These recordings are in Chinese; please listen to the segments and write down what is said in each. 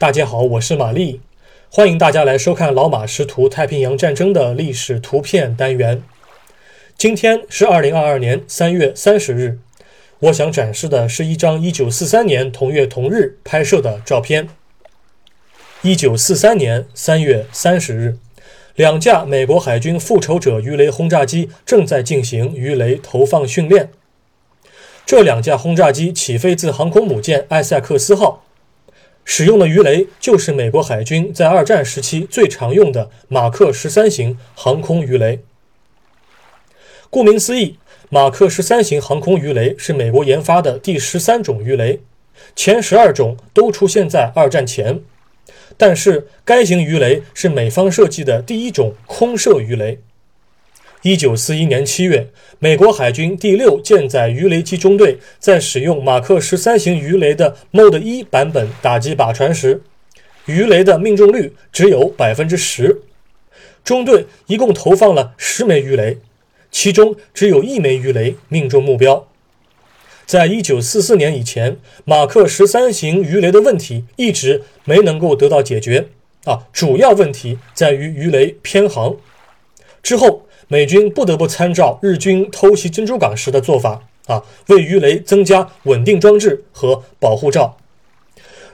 大家好，我是玛丽，欢迎大家来收看老马识图太平洋战争的历史图片单元。今天是二零二二年三月三十日，我想展示的是一张一九四三年同月同日拍摄的照片。一九四三年三月三十日，两架美国海军复仇者鱼雷轰炸机正在进行鱼雷投放训练。这两架轰炸机起飞自航空母舰艾塞克斯号，使用的鱼雷就是美国海军在二战时期最常用的马克十三型航空鱼雷。顾名思义，马克十三型航空鱼雷是美国研发的第十三种鱼雷，前十二种都出现在二战前。但是，该型鱼雷是美方设计的第一种空射鱼雷。一九四一年七月，美国海军第六舰载鱼雷机中队在使用马克十三型鱼雷的 Mode 一版本打击靶船时，鱼雷的命中率只有百分之十。中队一共投放了十枚鱼雷，其中只有一枚鱼雷命中目标。在一九四四年以前，马克十三型鱼雷的问题一直没能够得到解决。啊，主要问题在于鱼雷偏航。之后，美军不得不参照日军偷袭珍珠港时的做法，啊，为鱼雷增加稳定装置和保护罩。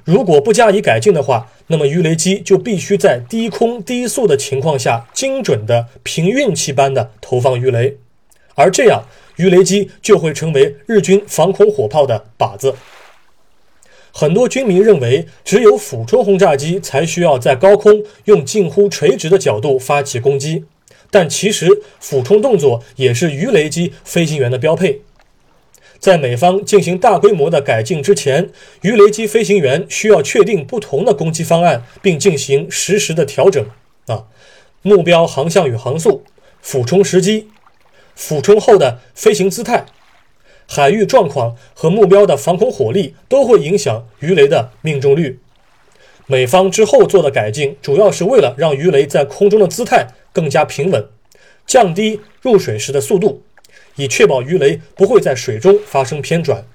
如果不加以改进的话，那么鱼雷机就必须在低空低速的情况下，精准的凭运气般的投放鱼雷，而这样。鱼雷机就会成为日军防空火炮的靶子。很多军迷认为，只有俯冲轰炸机才需要在高空用近乎垂直的角度发起攻击，但其实俯冲动作也是鱼雷机飞行员的标配。在美方进行大规模的改进之前，鱼雷机飞行员需要确定不同的攻击方案，并进行实时的调整。啊，目标航向与航速，俯冲时机。俯冲后的飞行姿态、海域状况和目标的防空火力都会影响鱼雷的命中率。美方之后做的改进，主要是为了让鱼雷在空中的姿态更加平稳，降低入水时的速度，以确保鱼雷不会在水中发生偏转。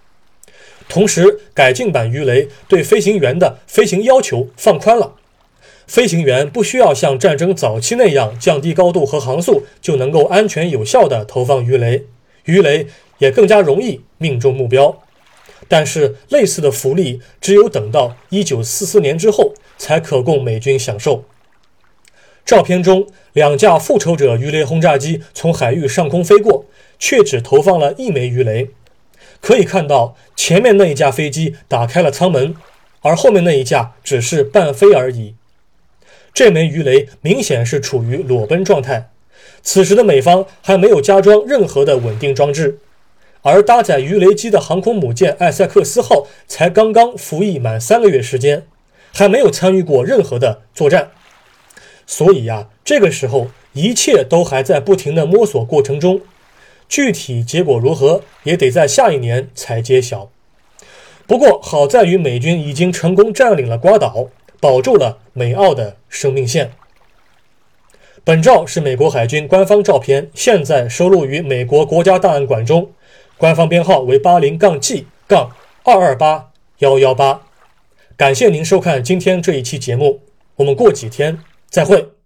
同时，改进版鱼雷对飞行员的飞行要求放宽了。飞行员不需要像战争早期那样降低高度和航速就能够安全有效地投放鱼雷，鱼雷也更加容易命中目标。但是，类似的福利只有等到1944年之后才可供美军享受。照片中，两架复仇者鱼雷轰炸机从海域上空飞过，却只投放了一枚鱼雷。可以看到，前面那一架飞机打开了舱门，而后面那一架只是半飞而已。这枚鱼雷明显是处于裸奔状态，此时的美方还没有加装任何的稳定装置，而搭载鱼雷机的航空母舰艾塞克斯号才刚刚服役满三个月时间，还没有参与过任何的作战，所以呀，这个时候一切都还在不停的摸索过程中，具体结果如何也得在下一年才揭晓。不过好在于美军已经成功占领了瓜岛。保住了美澳的生命线。本照是美国海军官方照片，现在收录于美国国家档案馆中，官方编号为八零杠 G 杠二二八幺幺八。感谢您收看今天这一期节目，我们过几天再会。